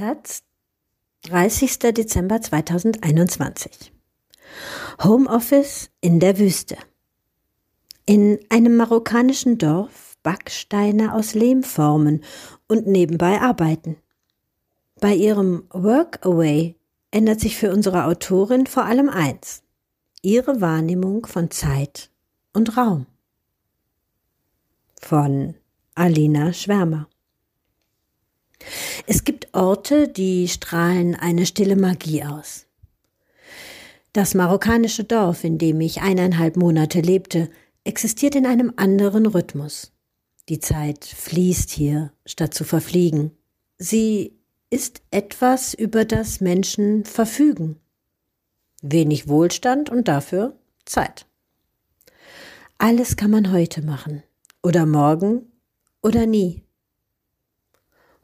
Taz, 30. Dezember 2021. Homeoffice in der Wüste. In einem marokkanischen Dorf Backsteine aus Lehm formen und nebenbei arbeiten. Bei ihrem Workaway ändert sich für unsere Autorin vor allem eins. Ihre Wahrnehmung von Zeit und Raum. Von Alina Schwärmer. Es gibt Orte, die strahlen eine stille Magie aus. Das marokkanische Dorf, in dem ich eineinhalb Monate lebte, existiert in einem anderen Rhythmus. Die Zeit fließt hier, statt zu verfliegen. Sie ist etwas, über das Menschen verfügen. Wenig Wohlstand und dafür Zeit. Alles kann man heute machen. Oder morgen oder nie.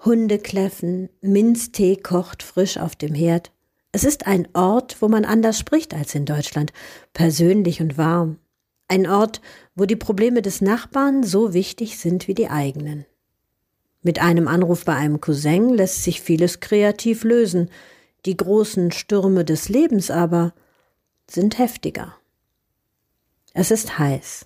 Hunde kläffen, Minztee kocht frisch auf dem Herd. Es ist ein Ort, wo man anders spricht als in Deutschland, persönlich und warm. Ein Ort, wo die Probleme des Nachbarn so wichtig sind wie die eigenen. Mit einem Anruf bei einem Cousin lässt sich vieles kreativ lösen, die großen Stürme des Lebens aber sind heftiger. Es ist heiß.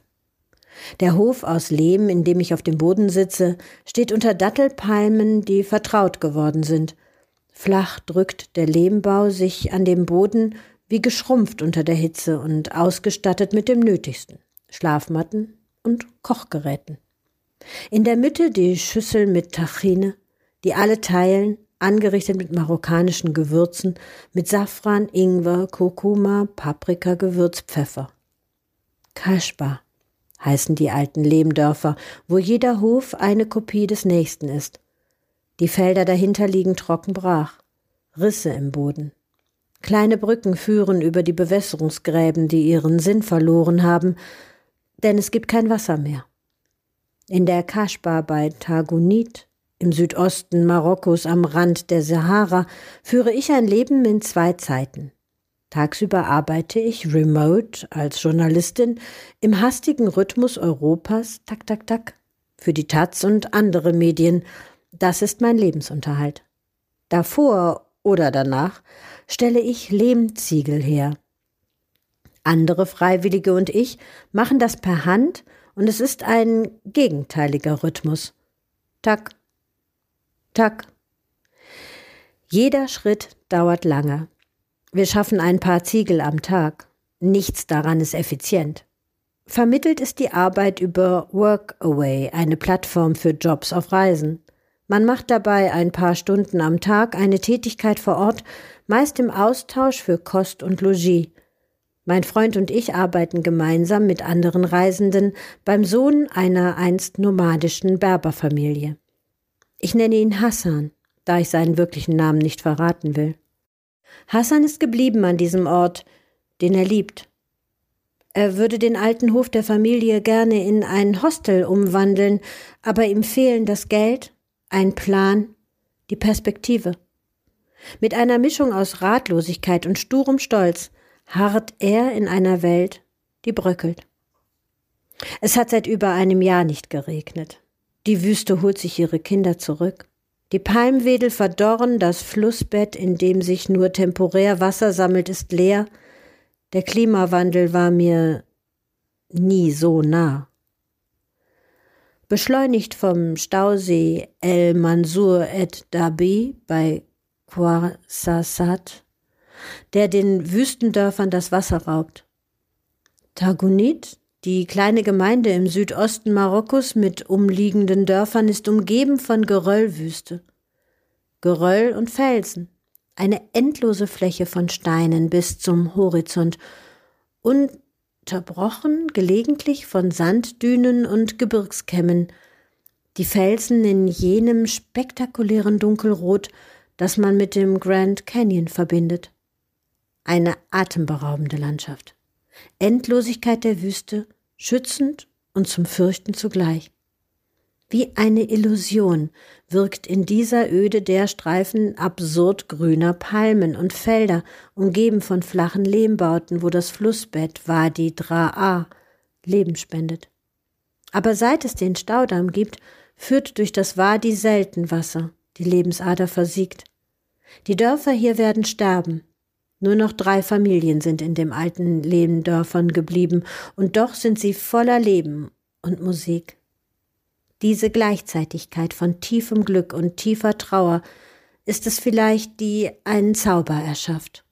Der Hof aus Lehm, in dem ich auf dem Boden sitze, steht unter Dattelpalmen, die vertraut geworden sind. Flach drückt der Lehmbau sich an dem Boden wie geschrumpft unter der Hitze und ausgestattet mit dem Nötigsten Schlafmatten und Kochgeräten. In der Mitte die Schüssel mit Tachine, die alle teilen, angerichtet mit marokkanischen Gewürzen, mit Safran, Ingwer, Kurkuma, Paprika, Gewürz, Pfeffer. Kaschba, heißen die alten Lehmdörfer, wo jeder Hof eine Kopie des nächsten ist. Die Felder dahinter liegen trocken brach, Risse im Boden. Kleine Brücken führen über die Bewässerungsgräben, die ihren Sinn verloren haben, denn es gibt kein Wasser mehr. In der Kaschba bei Tagunit, im Südosten Marokkos am Rand der Sahara, führe ich ein Leben in zwei Zeiten. Tagsüber arbeite ich remote als Journalistin im hastigen Rhythmus Europas, tak, tak, tak, für die Taz und andere Medien. Das ist mein Lebensunterhalt. Davor oder danach stelle ich Lehmziegel her. Andere Freiwillige und ich machen das per Hand und es ist ein gegenteiliger Rhythmus. Tak, tak. Jeder Schritt dauert lange. Wir schaffen ein paar Ziegel am Tag. Nichts daran ist effizient. Vermittelt ist die Arbeit über Workaway, eine Plattform für Jobs auf Reisen. Man macht dabei ein paar Stunden am Tag eine Tätigkeit vor Ort, meist im Austausch für Kost und Logis. Mein Freund und ich arbeiten gemeinsam mit anderen Reisenden beim Sohn einer einst nomadischen Berberfamilie. Ich nenne ihn Hassan, da ich seinen wirklichen Namen nicht verraten will. Hassan ist geblieben an diesem Ort, den er liebt. Er würde den alten Hof der Familie gerne in ein Hostel umwandeln, aber ihm fehlen das Geld, ein Plan, die Perspektive. Mit einer Mischung aus Ratlosigkeit und sturem Stolz harrt er in einer Welt, die bröckelt. Es hat seit über einem Jahr nicht geregnet. Die Wüste holt sich ihre Kinder zurück. Die Palmwedel verdorren, das Flussbett, in dem sich nur temporär Wasser sammelt, ist leer. Der Klimawandel war mir nie so nah. Beschleunigt vom Stausee El Mansur et Dabi bei Quarsasat, der den Wüstendörfern das Wasser raubt. Tagunit, die kleine Gemeinde im Südosten Marokkos mit umliegenden Dörfern ist umgeben von Geröllwüste. Geröll und Felsen, eine endlose Fläche von Steinen bis zum Horizont, unterbrochen gelegentlich von Sanddünen und Gebirgskämmen, die Felsen in jenem spektakulären Dunkelrot, das man mit dem Grand Canyon verbindet. Eine atemberaubende Landschaft. Endlosigkeit der Wüste, schützend und zum Fürchten zugleich. Wie eine Illusion wirkt in dieser Öde der Streifen absurd grüner Palmen und Felder, umgeben von flachen Lehmbauten, wo das Flussbett Wadi Dra'a Leben spendet. Aber seit es den Staudamm gibt, führt durch das Wadi selten Wasser, die Lebensader versiegt. Die Dörfer hier werden sterben. Nur noch drei Familien sind in dem alten Lehndörfern geblieben, und doch sind sie voller Leben und Musik. Diese Gleichzeitigkeit von tiefem Glück und tiefer Trauer ist es vielleicht, die einen Zauber erschafft.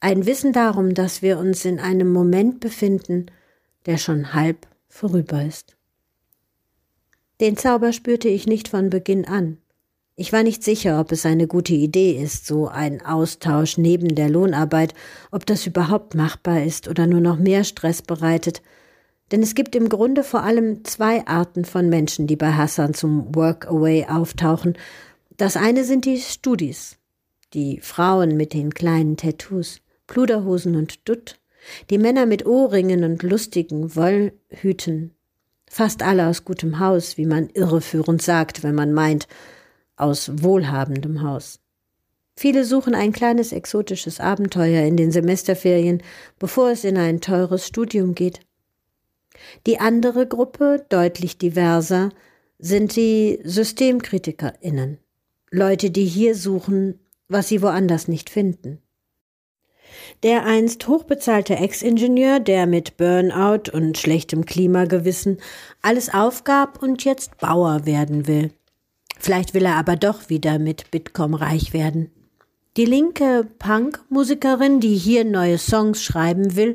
Ein Wissen darum, dass wir uns in einem Moment befinden, der schon halb vorüber ist. Den Zauber spürte ich nicht von Beginn an. Ich war nicht sicher, ob es eine gute Idee ist, so ein Austausch neben der Lohnarbeit, ob das überhaupt machbar ist oder nur noch mehr Stress bereitet. Denn es gibt im Grunde vor allem zwei Arten von Menschen, die bei Hassan zum Workaway auftauchen. Das eine sind die Studis, die Frauen mit den kleinen Tattoos, Pluderhosen und Dutt, die Männer mit Ohrringen und lustigen Wollhüten, fast alle aus gutem Haus, wie man irreführend sagt, wenn man meint, aus wohlhabendem Haus. Viele suchen ein kleines exotisches Abenteuer in den Semesterferien, bevor es in ein teures Studium geht. Die andere Gruppe, deutlich diverser, sind die Systemkritikerinnen, Leute, die hier suchen, was sie woanders nicht finden. Der einst hochbezahlte Ex-Ingenieur, der mit Burnout und schlechtem Klimagewissen alles aufgab und jetzt Bauer werden will. Vielleicht will er aber doch wieder mit Bitkom reich werden. Die linke Punk-Musikerin, die hier neue Songs schreiben will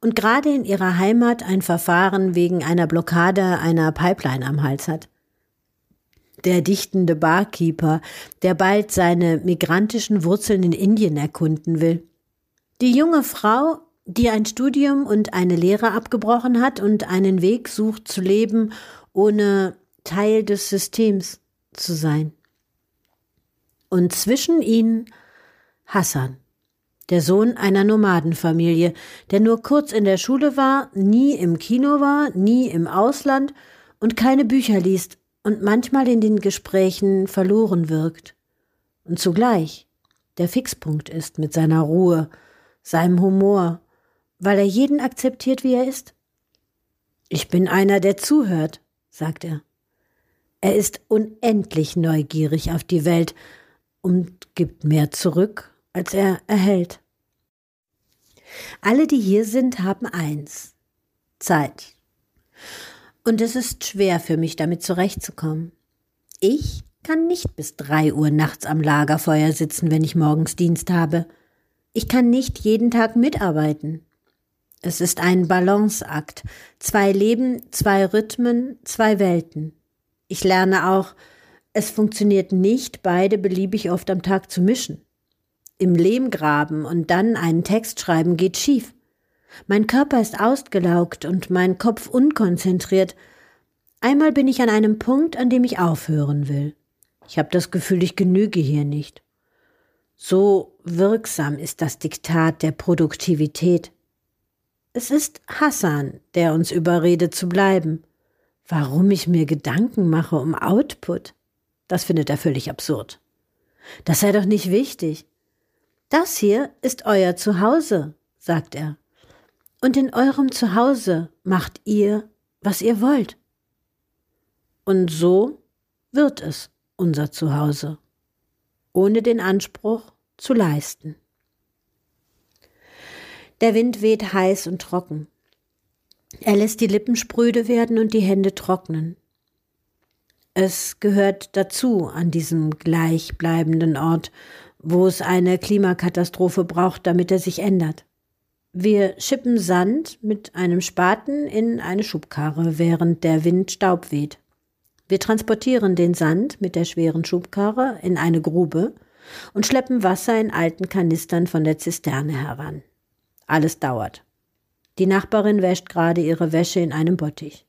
und gerade in ihrer Heimat ein Verfahren wegen einer Blockade einer Pipeline am Hals hat. Der dichtende Barkeeper, der bald seine migrantischen Wurzeln in Indien erkunden will. Die junge Frau, die ein Studium und eine Lehre abgebrochen hat und einen Weg sucht zu leben, ohne Teil des Systems zu sein. Und zwischen ihnen Hassan, der Sohn einer Nomadenfamilie, der nur kurz in der Schule war, nie im Kino war, nie im Ausland und keine Bücher liest und manchmal in den Gesprächen verloren wirkt. Und zugleich der Fixpunkt ist mit seiner Ruhe, seinem Humor, weil er jeden akzeptiert, wie er ist. Ich bin einer, der zuhört, sagt er. Er ist unendlich neugierig auf die Welt und gibt mehr zurück, als er erhält. Alle, die hier sind, haben eins Zeit. Und es ist schwer für mich, damit zurechtzukommen. Ich kann nicht bis drei Uhr nachts am Lagerfeuer sitzen, wenn ich morgens Dienst habe. Ich kann nicht jeden Tag mitarbeiten. Es ist ein Balanceakt. Zwei Leben, zwei Rhythmen, zwei Welten. Ich lerne auch, es funktioniert nicht, beide beliebig oft am Tag zu mischen. Im Lehm graben und dann einen Text schreiben geht schief. Mein Körper ist ausgelaugt und mein Kopf unkonzentriert. Einmal bin ich an einem Punkt, an dem ich aufhören will. Ich habe das Gefühl, ich genüge hier nicht. So wirksam ist das Diktat der Produktivität. Es ist Hassan, der uns überredet zu bleiben. Warum ich mir Gedanken mache um Output, das findet er völlig absurd. Das sei doch nicht wichtig. Das hier ist euer Zuhause, sagt er. Und in eurem Zuhause macht ihr, was ihr wollt. Und so wird es unser Zuhause, ohne den Anspruch zu leisten. Der Wind weht heiß und trocken. Er lässt die Lippen spröde werden und die Hände trocknen. Es gehört dazu an diesem gleichbleibenden Ort, wo es eine Klimakatastrophe braucht, damit er sich ändert. Wir schippen Sand mit einem Spaten in eine Schubkarre, während der Wind Staub weht. Wir transportieren den Sand mit der schweren Schubkarre in eine Grube und schleppen Wasser in alten Kanistern von der Zisterne heran. Alles dauert. Die Nachbarin wäscht gerade ihre Wäsche in einem Bottich.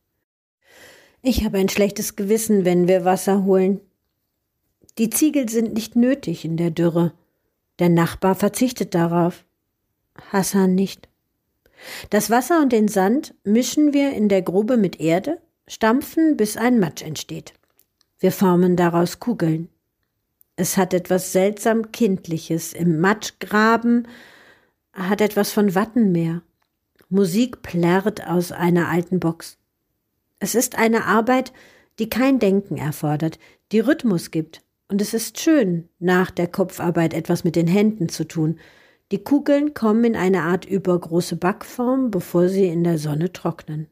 Ich habe ein schlechtes Gewissen, wenn wir Wasser holen. Die Ziegel sind nicht nötig in der Dürre. Der Nachbar verzichtet darauf. Hassan nicht. Das Wasser und den Sand mischen wir in der Grube mit Erde, stampfen, bis ein Matsch entsteht. Wir formen daraus Kugeln. Es hat etwas seltsam Kindliches. Im Matschgraben hat etwas von Wattenmeer. Musik plärrt aus einer alten Box. Es ist eine Arbeit, die kein Denken erfordert, die Rhythmus gibt Und es ist schön, nach der Kopfarbeit etwas mit den Händen zu tun. Die Kugeln kommen in eine Art übergroße Backform, bevor sie in der Sonne trocknen.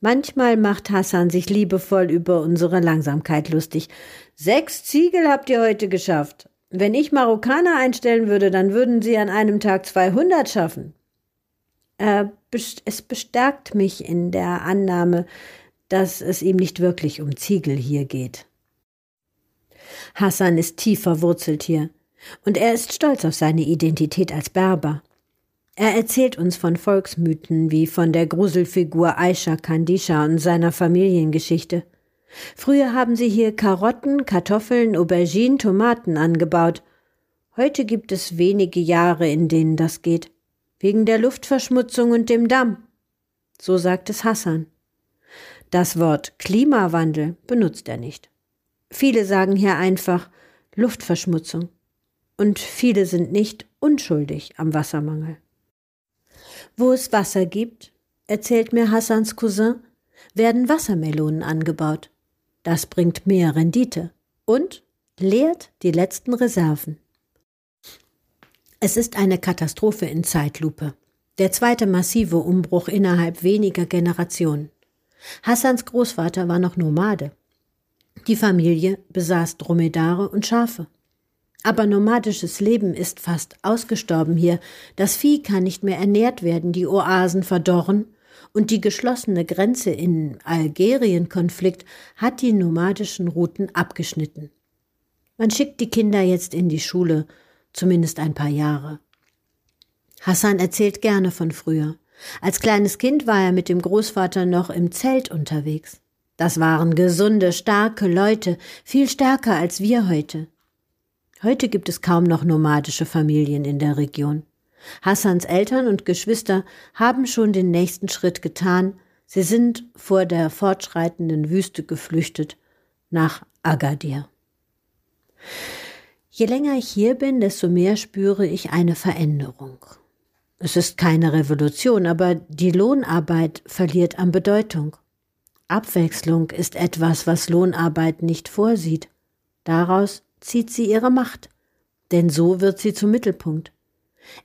Manchmal macht Hassan sich liebevoll über unsere Langsamkeit lustig. Sechs Ziegel habt ihr heute geschafft. Wenn ich Marokkaner einstellen würde, dann würden sie an einem Tag 200 schaffen. Äh, es bestärkt mich in der Annahme, dass es ihm nicht wirklich um Ziegel hier geht. Hassan ist tief verwurzelt hier, und er ist stolz auf seine Identität als Berber. Er erzählt uns von Volksmythen wie von der Gruselfigur Aisha Kandisha und seiner Familiengeschichte. Früher haben sie hier Karotten, Kartoffeln, Auberginen, Tomaten angebaut. Heute gibt es wenige Jahre, in denen das geht. Wegen der Luftverschmutzung und dem Damm. So sagt es Hassan. Das Wort Klimawandel benutzt er nicht. Viele sagen hier einfach Luftverschmutzung. Und viele sind nicht unschuldig am Wassermangel. Wo es Wasser gibt, erzählt mir Hassans Cousin, werden Wassermelonen angebaut. Das bringt mehr Rendite und leert die letzten Reserven. Es ist eine Katastrophe in Zeitlupe. Der zweite massive Umbruch innerhalb weniger Generationen. Hassans Großvater war noch Nomade. Die Familie besaß Dromedare und Schafe. Aber nomadisches Leben ist fast ausgestorben hier. Das Vieh kann nicht mehr ernährt werden, die Oasen verdorren und die geschlossene Grenze in Algerien-Konflikt hat die nomadischen Routen abgeschnitten. Man schickt die Kinder jetzt in die Schule, zumindest ein paar Jahre. Hassan erzählt gerne von früher. Als kleines Kind war er mit dem Großvater noch im Zelt unterwegs. Das waren gesunde, starke Leute, viel stärker als wir heute. Heute gibt es kaum noch nomadische Familien in der Region. Hassans Eltern und Geschwister haben schon den nächsten Schritt getan. Sie sind vor der fortschreitenden Wüste geflüchtet nach Agadir. Je länger ich hier bin, desto mehr spüre ich eine Veränderung. Es ist keine Revolution, aber die Lohnarbeit verliert an Bedeutung. Abwechslung ist etwas, was Lohnarbeit nicht vorsieht. Daraus zieht sie ihre Macht, denn so wird sie zum Mittelpunkt.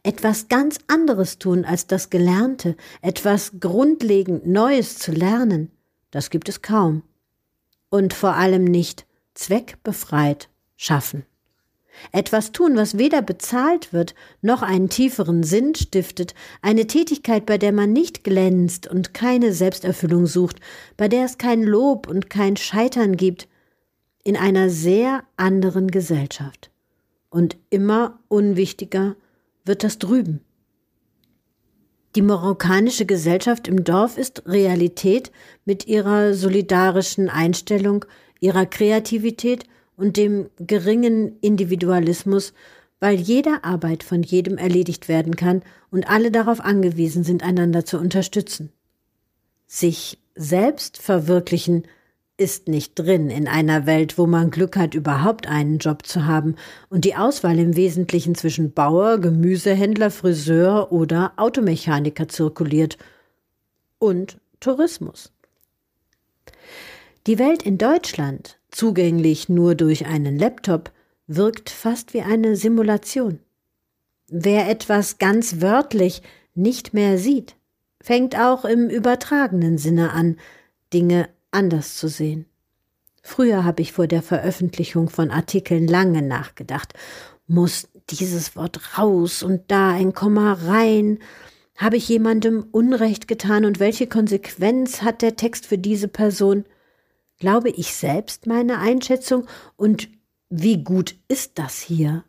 Etwas ganz anderes tun als das Gelernte, etwas grundlegend Neues zu lernen, das gibt es kaum. Und vor allem nicht zweckbefreit schaffen. Etwas tun, was weder bezahlt wird, noch einen tieferen Sinn stiftet, eine Tätigkeit, bei der man nicht glänzt und keine Selbsterfüllung sucht, bei der es kein Lob und kein Scheitern gibt, in einer sehr anderen Gesellschaft. Und immer unwichtiger wird das drüben. Die marokkanische Gesellschaft im Dorf ist Realität mit ihrer solidarischen Einstellung, ihrer Kreativität und dem geringen Individualismus, weil jede Arbeit von jedem erledigt werden kann und alle darauf angewiesen sind, einander zu unterstützen. Sich selbst verwirklichen ist nicht drin in einer Welt, wo man Glück hat, überhaupt einen Job zu haben und die Auswahl im Wesentlichen zwischen Bauer, Gemüsehändler, Friseur oder Automechaniker zirkuliert und Tourismus. Die Welt in Deutschland, zugänglich nur durch einen Laptop, wirkt fast wie eine Simulation. Wer etwas ganz wörtlich nicht mehr sieht, fängt auch im übertragenen Sinne an, Dinge anders zu sehen. Früher habe ich vor der Veröffentlichung von Artikeln lange nachgedacht. Muss dieses Wort raus und da ein Komma rein? Habe ich jemandem Unrecht getan und welche Konsequenz hat der Text für diese Person? Glaube ich selbst meine Einschätzung und wie gut ist das hier?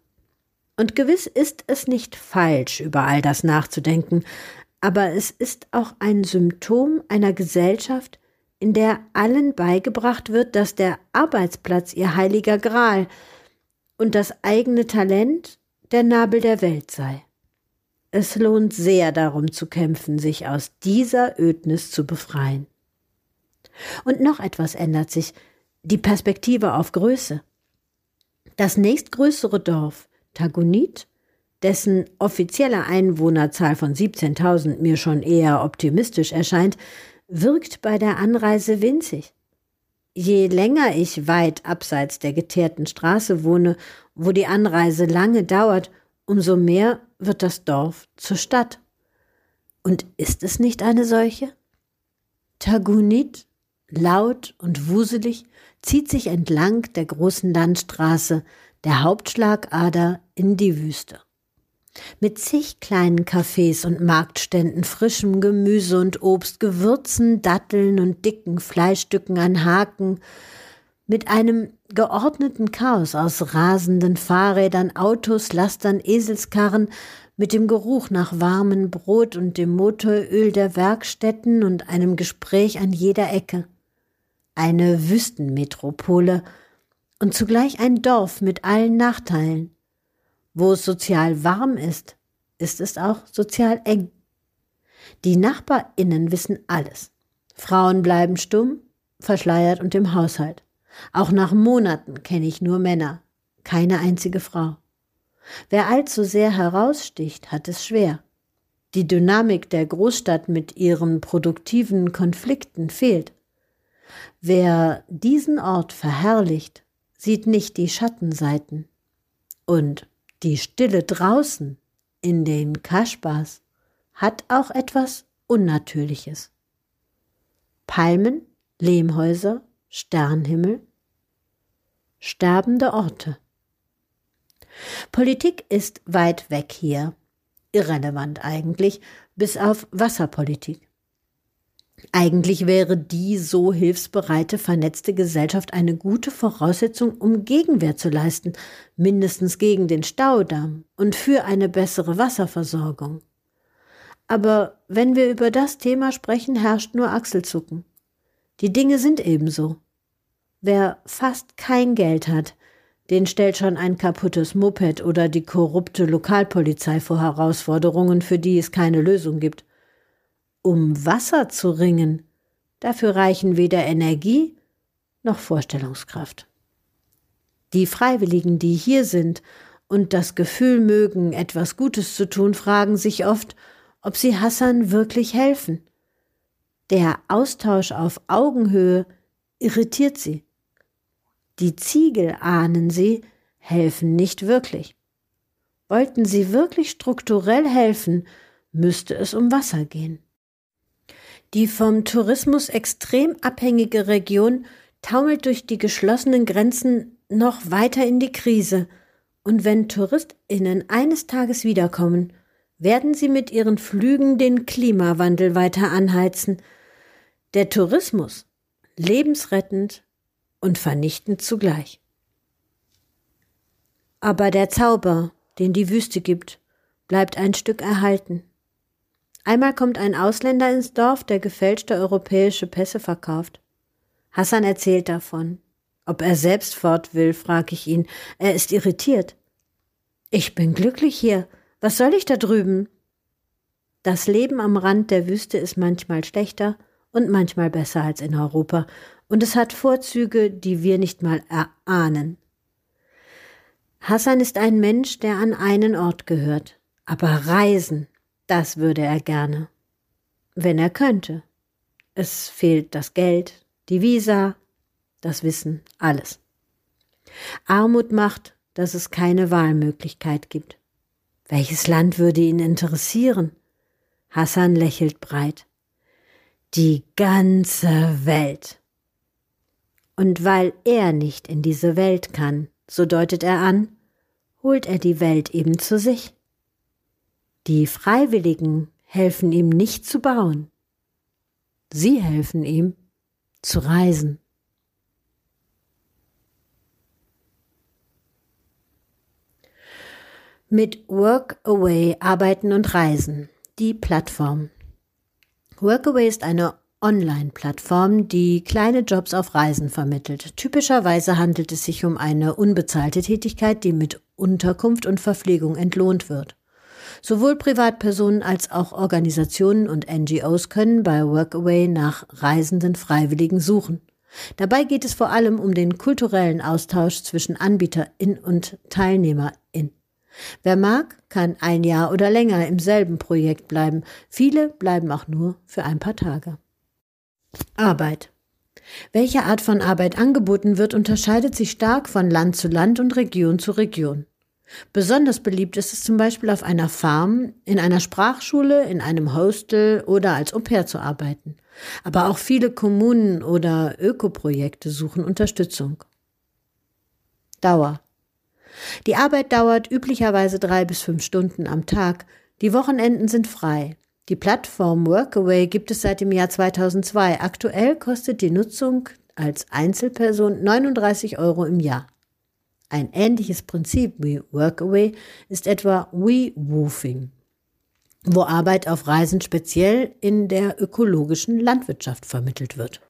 Und gewiss ist es nicht falsch, über all das nachzudenken, aber es ist auch ein Symptom einer Gesellschaft, in der allen beigebracht wird, dass der Arbeitsplatz ihr heiliger Gral und das eigene Talent der Nabel der Welt sei. Es lohnt sehr darum zu kämpfen, sich aus dieser Ödnis zu befreien. Und noch etwas ändert sich, die Perspektive auf Größe. Das nächstgrößere Dorf, Tagunit, dessen offizielle Einwohnerzahl von 17.000 mir schon eher optimistisch erscheint, wirkt bei der Anreise winzig. je länger ich weit abseits der geteerten Straße wohne, wo die Anreise lange dauert, umso mehr wird das Dorf zur Stadt. Und ist es nicht eine solche? Tagunit, laut und wuselig, zieht sich entlang der großen Landstraße, der Hauptschlagader in die Wüste. Mit zig kleinen Cafés und Marktständen, frischem Gemüse und Obst, Gewürzen, Datteln und dicken Fleischstücken an Haken, mit einem geordneten Chaos aus rasenden Fahrrädern, Autos, Lastern, Eselskarren, mit dem Geruch nach warmem Brot und dem Motoröl der Werkstätten und einem Gespräch an jeder Ecke. Eine Wüstenmetropole und zugleich ein Dorf mit allen Nachteilen. Wo es sozial warm ist, ist es auch sozial eng. Die Nachbarinnen wissen alles. Frauen bleiben stumm, verschleiert und im Haushalt. Auch nach Monaten kenne ich nur Männer, keine einzige Frau. Wer allzu sehr heraussticht, hat es schwer. Die Dynamik der Großstadt mit ihren produktiven Konflikten fehlt. Wer diesen Ort verherrlicht, sieht nicht die Schattenseiten. Und die Stille draußen in den Kaschbas hat auch etwas Unnatürliches. Palmen, Lehmhäuser, Sternhimmel, sterbende Orte. Politik ist weit weg hier, irrelevant eigentlich, bis auf Wasserpolitik. Eigentlich wäre die so hilfsbereite, vernetzte Gesellschaft eine gute Voraussetzung, um Gegenwehr zu leisten, mindestens gegen den Staudamm und für eine bessere Wasserversorgung. Aber wenn wir über das Thema sprechen, herrscht nur Achselzucken. Die Dinge sind ebenso. Wer fast kein Geld hat, den stellt schon ein kaputtes Moped oder die korrupte Lokalpolizei vor Herausforderungen, für die es keine Lösung gibt um Wasser zu ringen, dafür reichen weder Energie noch Vorstellungskraft. Die Freiwilligen, die hier sind und das Gefühl mögen, etwas Gutes zu tun, fragen sich oft, ob sie Hassan wirklich helfen. Der Austausch auf Augenhöhe irritiert sie. Die Ziegel, ahnen sie, helfen nicht wirklich. Wollten sie wirklich strukturell helfen, müsste es um Wasser gehen. Die vom Tourismus extrem abhängige Region taumelt durch die geschlossenen Grenzen noch weiter in die Krise. Und wenn Touristinnen eines Tages wiederkommen, werden sie mit ihren Flügen den Klimawandel weiter anheizen. Der Tourismus lebensrettend und vernichtend zugleich. Aber der Zauber, den die Wüste gibt, bleibt ein Stück erhalten. Einmal kommt ein Ausländer ins Dorf, der gefälschte europäische Pässe verkauft. Hassan erzählt davon. Ob er selbst fort will, frage ich ihn. Er ist irritiert. Ich bin glücklich hier. Was soll ich da drüben? Das Leben am Rand der Wüste ist manchmal schlechter und manchmal besser als in Europa, und es hat Vorzüge, die wir nicht mal erahnen. Hassan ist ein Mensch, der an einen Ort gehört, aber Reisen, das würde er gerne. Wenn er könnte. Es fehlt das Geld, die Visa, das Wissen, alles. Armut macht, dass es keine Wahlmöglichkeit gibt. Welches Land würde ihn interessieren? Hassan lächelt breit. Die ganze Welt. Und weil er nicht in diese Welt kann, so deutet er an, holt er die Welt eben zu sich. Die Freiwilligen helfen ihm nicht zu bauen. Sie helfen ihm zu reisen. Mit Workaway arbeiten und reisen. Die Plattform. Workaway ist eine Online-Plattform, die kleine Jobs auf Reisen vermittelt. Typischerweise handelt es sich um eine unbezahlte Tätigkeit, die mit Unterkunft und Verpflegung entlohnt wird. Sowohl Privatpersonen als auch Organisationen und NGOs können bei Workaway nach reisenden Freiwilligen suchen. Dabei geht es vor allem um den kulturellen Austausch zwischen Anbieterin und Teilnehmerin. Wer mag, kann ein Jahr oder länger im selben Projekt bleiben. Viele bleiben auch nur für ein paar Tage. Arbeit. Welche Art von Arbeit angeboten wird, unterscheidet sich stark von Land zu Land und Region zu Region. Besonders beliebt ist es zum Beispiel auf einer Farm, in einer Sprachschule, in einem Hostel oder als Au-pair zu arbeiten. Aber auch viele Kommunen oder Ökoprojekte suchen Unterstützung. Dauer. Die Arbeit dauert üblicherweise drei bis fünf Stunden am Tag. Die Wochenenden sind frei. Die Plattform Workaway gibt es seit dem Jahr 2002. Aktuell kostet die Nutzung als Einzelperson 39 Euro im Jahr. Ein ähnliches Prinzip wie Workaway ist etwa WeWoofing, wo Arbeit auf Reisen speziell in der ökologischen Landwirtschaft vermittelt wird.